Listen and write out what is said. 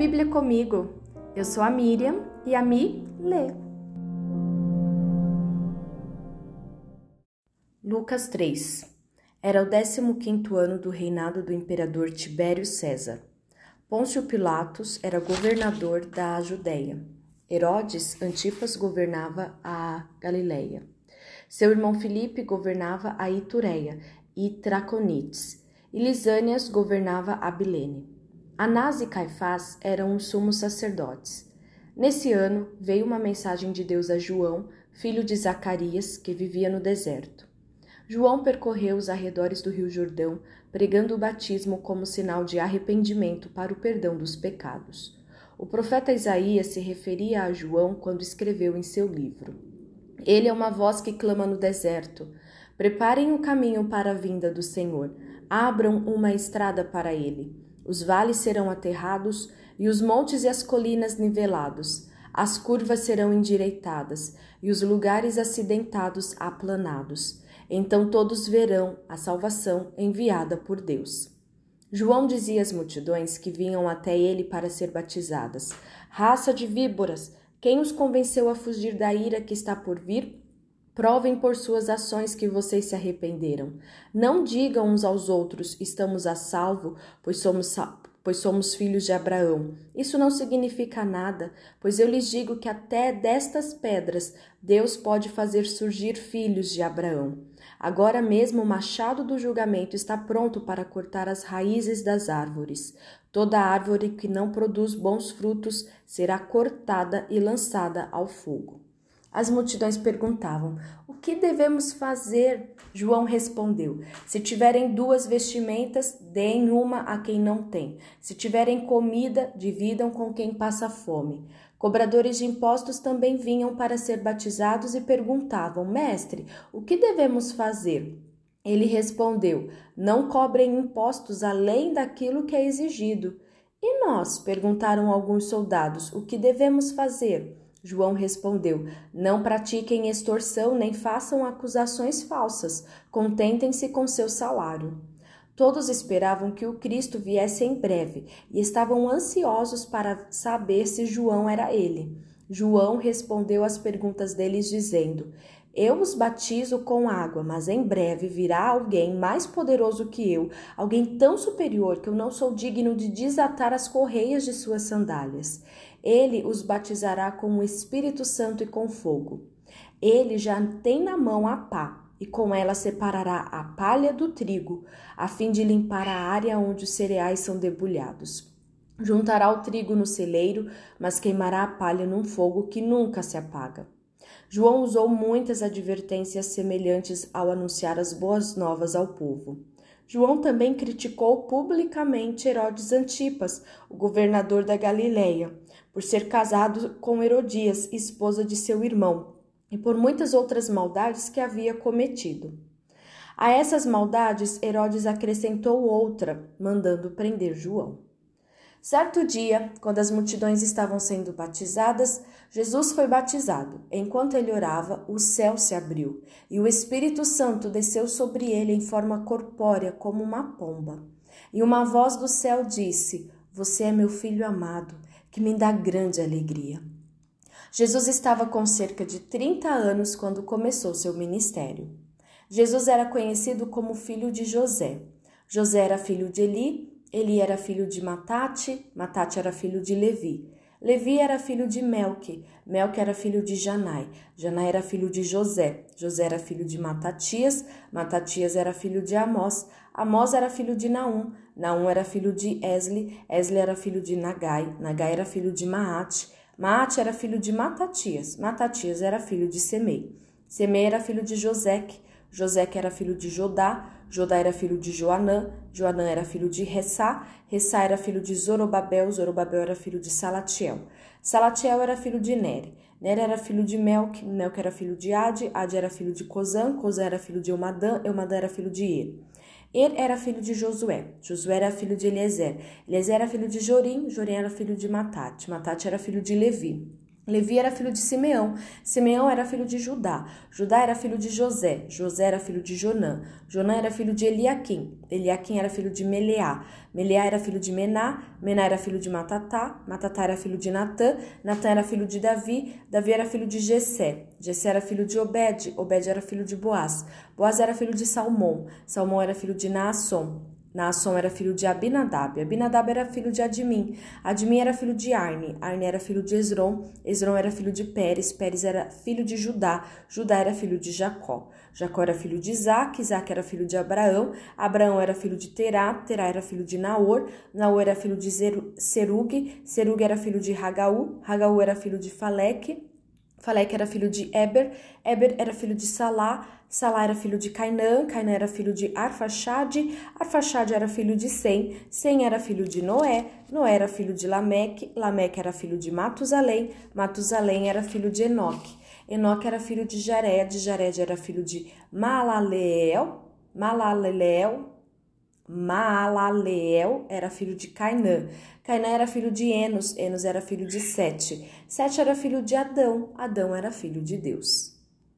Bíblia comigo. Eu sou a Miriam e a Mi lê. Lucas 3 Era o 15 ano do reinado do imperador Tibério César. Pôncio Pilatos era governador da Judéia. Herodes Antipas governava a Galileia. Seu irmão Filipe governava a Itureia e Traconites, e Lisânias governava a Bilene. Anás e Caifás eram os sumos sacerdotes. Nesse ano veio uma mensagem de Deus a João, filho de Zacarias, que vivia no deserto. João percorreu os arredores do Rio Jordão, pregando o batismo como sinal de arrependimento para o perdão dos pecados. O profeta Isaías se referia a João quando escreveu em seu livro: Ele é uma voz que clama no deserto: Preparem o caminho para a vinda do Senhor, abram uma estrada para ele. Os vales serão aterrados e os montes e as colinas nivelados. As curvas serão endireitadas e os lugares acidentados aplanados. Então todos verão a salvação enviada por Deus. João dizia às multidões que vinham até ele para ser batizadas: Raça de víboras, quem os convenceu a fugir da ira que está por vir? Provem por suas ações que vocês se arrependeram. Não digam uns aos outros: estamos a salvo, pois somos, pois somos filhos de Abraão. Isso não significa nada, pois eu lhes digo que até destas pedras Deus pode fazer surgir filhos de Abraão. Agora mesmo o machado do julgamento está pronto para cortar as raízes das árvores. Toda árvore que não produz bons frutos será cortada e lançada ao fogo. As multidões perguntavam: O que devemos fazer? João respondeu: Se tiverem duas vestimentas, deem uma a quem não tem. Se tiverem comida, dividam com quem passa fome. Cobradores de impostos também vinham para ser batizados e perguntavam: Mestre, o que devemos fazer? Ele respondeu: Não cobrem impostos além daquilo que é exigido. E nós? perguntaram alguns soldados: O que devemos fazer? João respondeu: Não pratiquem extorsão nem façam acusações falsas, contentem-se com seu salário. Todos esperavam que o Cristo viesse em breve e estavam ansiosos para saber se João era ele. João respondeu às perguntas deles, dizendo: Eu os batizo com água, mas em breve virá alguém mais poderoso que eu, alguém tão superior que eu não sou digno de desatar as correias de suas sandálias. Ele os batizará com o Espírito Santo e com fogo. Ele já tem na mão a pá, e com ela separará a palha do trigo, a fim de limpar a área onde os cereais são debulhados. Juntará o trigo no celeiro, mas queimará a palha num fogo que nunca se apaga. João usou muitas advertências semelhantes ao anunciar as boas novas ao povo. João também criticou publicamente Herodes Antipas, o governador da Galileia, por ser casado com Herodias, esposa de seu irmão, e por muitas outras maldades que havia cometido. A essas maldades, Herodes acrescentou outra, mandando prender João. Certo dia, quando as multidões estavam sendo batizadas, Jesus foi batizado. Enquanto ele orava, o céu se abriu e o Espírito Santo desceu sobre ele em forma corpórea, como uma pomba. E uma voz do céu disse: Você é meu filho amado que me dá grande alegria. Jesus estava com cerca de 30 anos quando começou seu ministério. Jesus era conhecido como filho de José. José era filho de Eli, Eli era filho de Matate, Matate era filho de Levi. Levi era filho de Melque, Melque era filho de Janai, Janai era filho de José, José era filho de Matatias, Matatias era filho de Amós, Amós era filho de Naum, Naum era filho de Esli, Esli era filho de Nagai, Nagai era filho de Maate, Maate era filho de Matatias, Matatias era filho de Semei, Semei era filho de Joseque, Joseque era filho de Jodá, Jodá era filho de Joanã, Joanã era filho de Ressá, Ressá era filho de Zorobabel, Zorobabel era filho de Salatiel. Salatiel era filho de Nere, Nere era filho de Melk, Melk era filho de Ade, Ade era filho de Cozã, Cozã era filho de Eumadã, Eumadã era filho de Er. Er era filho de Josué, Josué era filho de Eliezer, Eliezer era filho de Jorim, Jorim era filho de Matate, Matate era filho de Levi. Levi era filho de Simeão, Simeão era filho de Judá, Judá era filho de José, José era filho de Jonã, Jonã era filho de Eliaquim, Eliaquim era filho de Meleá, Meleá era filho de Mená, Mená era filho de Matatá, Matatá era filho de Natã, Natã era filho de Davi, Davi era filho de Jessé, Jessé era filho de Obed, Obed era filho de Boaz, Boaz era filho de Salmão, Salmão era filho de Naasson, Naasson era filho de Abinadab, Abinadab era filho de Admim, Admim era filho de Arne, Arne era filho de Esron, Esron era filho de Pérez, Pérez era filho de Judá, Judá era filho de Jacó, Jacó era filho de Isaac, Isaac era filho de Abraão, Abraão era filho de Terá, Terá era filho de Naor, Naor era filho de Serug, Serug era filho de Hagaú, Hagaú era filho de Faleque, Faleque era filho de Eber, Eber era filho de Salá, Salá era filho de Cainã, Cainã era filho de Arfaxade, Arfaxade era filho de Sem, Sem era filho de Noé, Noé era filho de Lameque, Lameque era filho de Matusalém, Matusalém era filho de Enoque, Enoque era filho de Jared, Jared era filho de Malaleel, Malaleel, Maalaleel era filho de Cainã. Cainã era filho de Enos, Enos era filho de Sete. Sete era filho de Adão, Adão era filho de Deus.